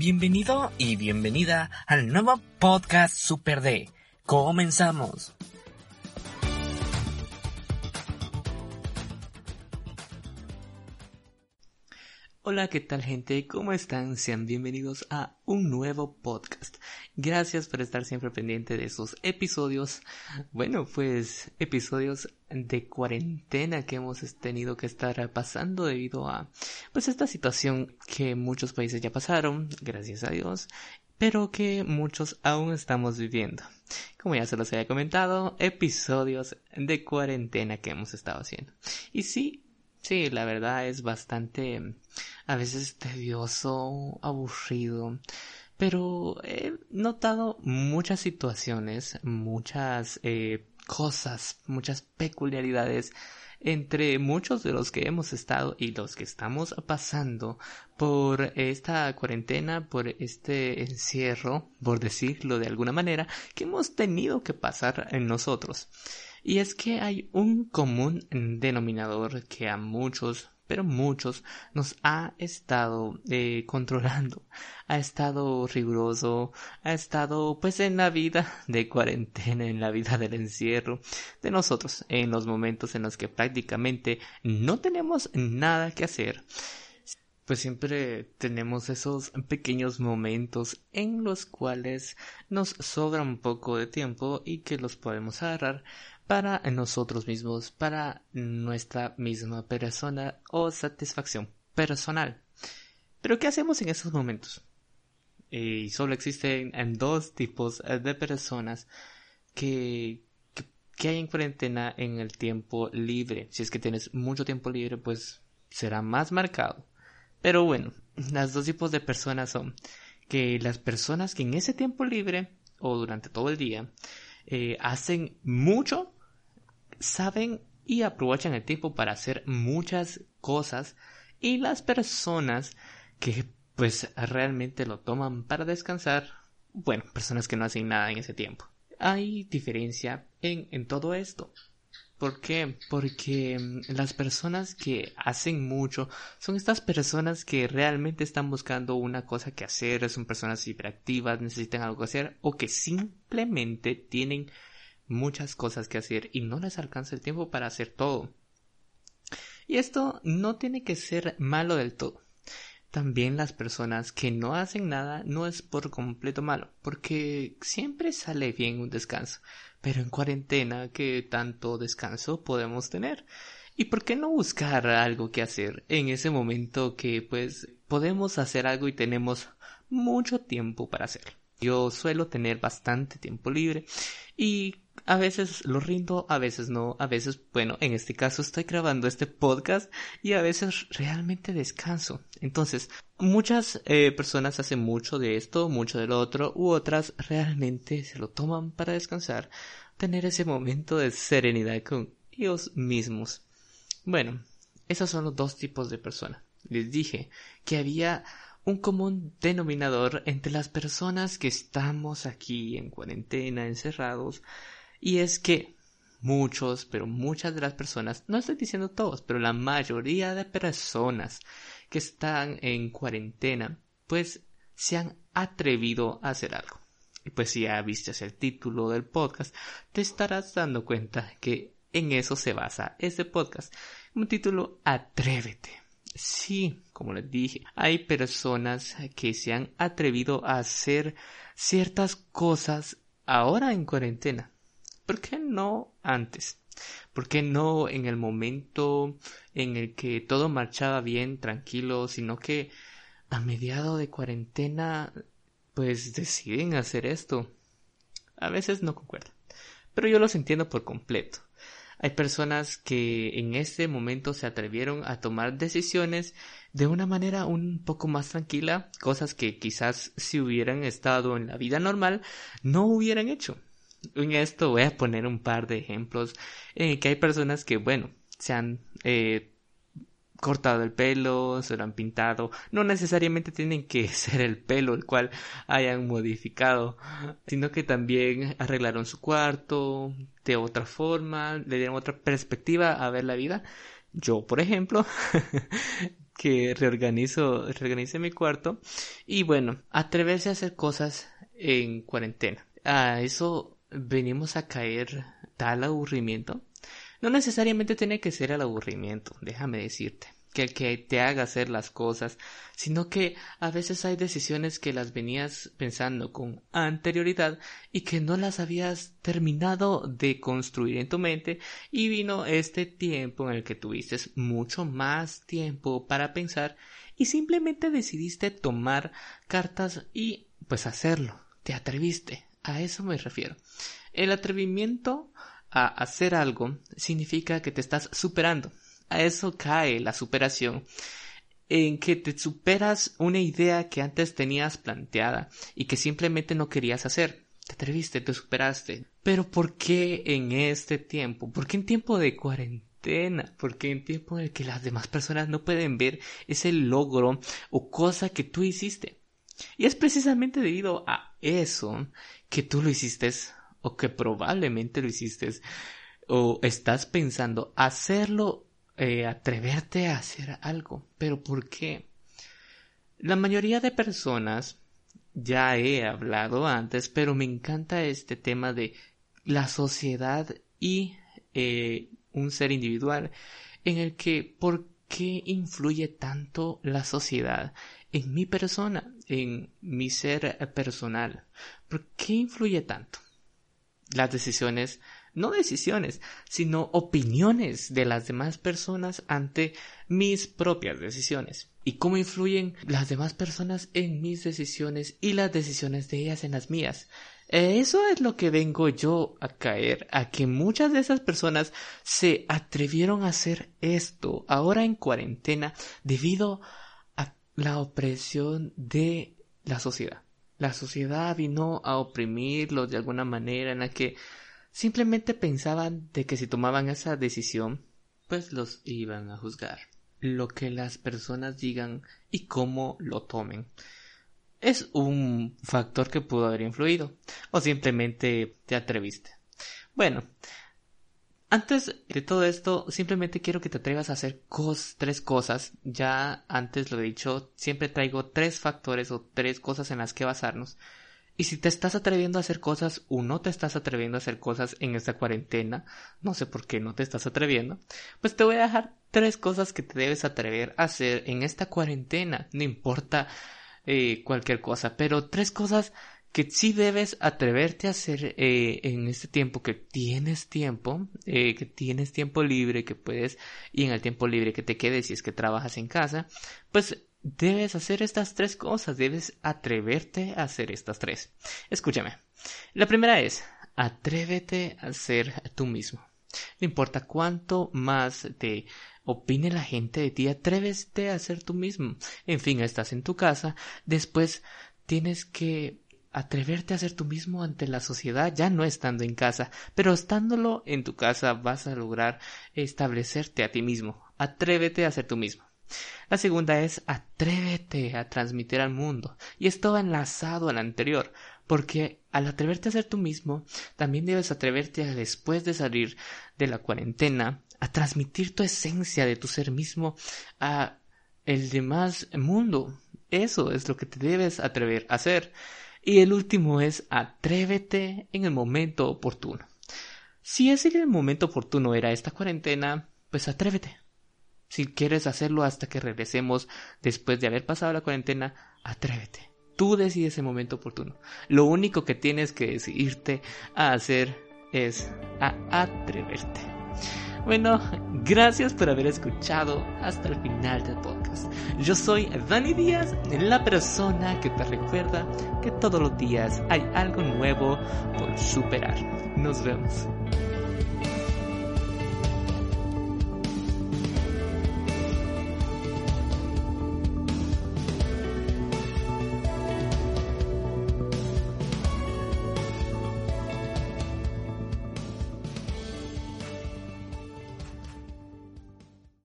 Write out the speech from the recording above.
Bienvenido y bienvenida al nuevo podcast Super D. Comenzamos. Hola, ¿qué tal gente? ¿Cómo están? Sean bienvenidos a un nuevo podcast. Gracias por estar siempre pendiente de sus episodios. Bueno, pues episodios de cuarentena que hemos tenido que estar pasando debido a pues esta situación que muchos países ya pasaron, gracias a Dios, pero que muchos aún estamos viviendo. Como ya se los había comentado, episodios de cuarentena que hemos estado haciendo. Y sí, sí, la verdad es bastante a veces tedioso, aburrido pero he notado muchas situaciones, muchas eh, cosas, muchas peculiaridades entre muchos de los que hemos estado y los que estamos pasando por esta cuarentena, por este encierro, por decirlo de alguna manera, que hemos tenido que pasar en nosotros. Y es que hay un común denominador que a muchos pero muchos nos ha estado eh, controlando, ha estado riguroso, ha estado pues en la vida de cuarentena, en la vida del encierro de nosotros, en los momentos en los que prácticamente no tenemos nada que hacer. Pues siempre tenemos esos pequeños momentos en los cuales nos sobra un poco de tiempo y que los podemos agarrar para nosotros mismos, para nuestra misma persona o satisfacción personal. Pero ¿qué hacemos en esos momentos? Y solo existen dos tipos de personas que, que, hay en cuarentena en el tiempo libre. Si es que tienes mucho tiempo libre, pues será más marcado. Pero bueno, las dos tipos de personas son que las personas que en ese tiempo libre o durante todo el día eh, hacen mucho saben y aprovechan el tiempo para hacer muchas cosas y las personas que pues realmente lo toman para descansar, bueno, personas que no hacen nada en ese tiempo. Hay diferencia en, en todo esto. ¿Por qué? Porque mm, las personas que hacen mucho son estas personas que realmente están buscando una cosa que hacer, son personas hiperactivas, necesitan algo que hacer o que simplemente tienen muchas cosas que hacer y no les alcanza el tiempo para hacer todo. Y esto no tiene que ser malo del todo. También las personas que no hacen nada no es por completo malo, porque siempre sale bien un descanso. Pero en cuarentena, ¿qué tanto descanso podemos tener? ¿Y por qué no buscar algo que hacer en ese momento que pues podemos hacer algo y tenemos mucho tiempo para hacerlo? Yo suelo tener bastante tiempo libre y a veces lo rindo, a veces no, a veces, bueno, en este caso estoy grabando este podcast y a veces realmente descanso. Entonces, muchas eh, personas hacen mucho de esto, mucho de lo otro, u otras realmente se lo toman para descansar, tener ese momento de serenidad con ellos mismos. Bueno, esos son los dos tipos de personas. Les dije que había un común denominador entre las personas que estamos aquí en cuarentena, encerrados, y es que muchos, pero muchas de las personas, no estoy diciendo todos, pero la mayoría de personas que están en cuarentena, pues se han atrevido a hacer algo. Y pues si ya viste el título del podcast, te estarás dando cuenta que en eso se basa este podcast. Un título Atrévete. Sí, como les dije, hay personas que se han atrevido a hacer ciertas cosas ahora en cuarentena ¿Por qué no antes? ¿Por qué no en el momento en el que todo marchaba bien, tranquilo, sino que a mediado de cuarentena pues deciden hacer esto? A veces no concuerda, pero yo los entiendo por completo. Hay personas que en este momento se atrevieron a tomar decisiones de una manera un poco más tranquila, cosas que quizás si hubieran estado en la vida normal no hubieran hecho. En esto voy a poner un par de ejemplos en que hay personas que, bueno, se han eh, cortado el pelo, se lo han pintado. No necesariamente tienen que ser el pelo el cual hayan modificado, sino que también arreglaron su cuarto de otra forma, le dieron otra perspectiva a ver la vida. Yo, por ejemplo, que reorganizo, reorganicé mi cuarto. Y bueno, atreverse a hacer cosas en cuarentena. A eso venimos a caer tal aburrimiento. No necesariamente tiene que ser el aburrimiento, déjame decirte que el que te haga hacer las cosas, sino que a veces hay decisiones que las venías pensando con anterioridad y que no las habías terminado de construir en tu mente y vino este tiempo en el que tuviste mucho más tiempo para pensar y simplemente decidiste tomar cartas y pues hacerlo, te atreviste, a eso me refiero. El atrevimiento a hacer algo significa que te estás superando, a eso cae la superación, en que te superas una idea que antes tenías planteada y que simplemente no querías hacer. Te atreviste, te superaste. Pero ¿por qué en este tiempo? ¿Por qué en tiempo de cuarentena? ¿Por qué en tiempo en el que las demás personas no pueden ver ese logro o cosa que tú hiciste? Y es precisamente debido a eso que tú lo hiciste o que probablemente lo hiciste o estás pensando hacerlo eh, atreverte a hacer algo. Pero ¿por qué? La mayoría de personas, ya he hablado antes, pero me encanta este tema de la sociedad y eh, un ser individual, en el que ¿por qué influye tanto la sociedad en mi persona, en mi ser personal? ¿Por qué influye tanto? Las decisiones no decisiones, sino opiniones de las demás personas ante mis propias decisiones y cómo influyen las demás personas en mis decisiones y las decisiones de ellas en las mías. Eso es lo que vengo yo a caer, a que muchas de esas personas se atrevieron a hacer esto ahora en cuarentena debido a la opresión de la sociedad. La sociedad vino a oprimirlos de alguna manera en la que Simplemente pensaban de que si tomaban esa decisión, pues los iban a juzgar. Lo que las personas digan y cómo lo tomen es un factor que pudo haber influido o simplemente te atreviste. Bueno, antes de todo esto, simplemente quiero que te atrevas a hacer tres cosas. Ya antes lo he dicho, siempre traigo tres factores o tres cosas en las que basarnos y si te estás atreviendo a hacer cosas o no te estás atreviendo a hacer cosas en esta cuarentena, no sé por qué no te estás atreviendo, pues te voy a dejar tres cosas que te debes atrever a hacer en esta cuarentena, no importa eh, cualquier cosa, pero tres cosas que sí debes atreverte a hacer eh, en este tiempo que tienes tiempo, eh, que tienes tiempo libre, que puedes, y en el tiempo libre que te quedes si es que trabajas en casa, pues Debes hacer estas tres cosas, debes atreverte a hacer estas tres. Escúchame. La primera es, atrévete a ser tú mismo. No importa cuánto más te opine la gente de ti, atrévete a ser tú mismo. En fin, estás en tu casa, después tienes que atreverte a ser tú mismo ante la sociedad, ya no estando en casa, pero estándolo en tu casa vas a lograr establecerte a ti mismo. Atrévete a ser tú mismo. La segunda es atrévete a transmitir al mundo. Y esto va enlazado al anterior, porque al atreverte a ser tú mismo, también debes atreverte a, después de salir de la cuarentena, a transmitir tu esencia de tu ser mismo a el demás mundo. Eso es lo que te debes atrever a hacer. Y el último es atrévete en el momento oportuno. Si ese el momento oportuno era esta cuarentena, pues atrévete. Si quieres hacerlo hasta que regresemos después de haber pasado la cuarentena, atrévete. Tú decides el momento oportuno. Lo único que tienes que decidirte a hacer es a atreverte. Bueno, gracias por haber escuchado hasta el final del podcast. Yo soy Dani Díaz, la persona que te recuerda que todos los días hay algo nuevo por superar. Nos vemos.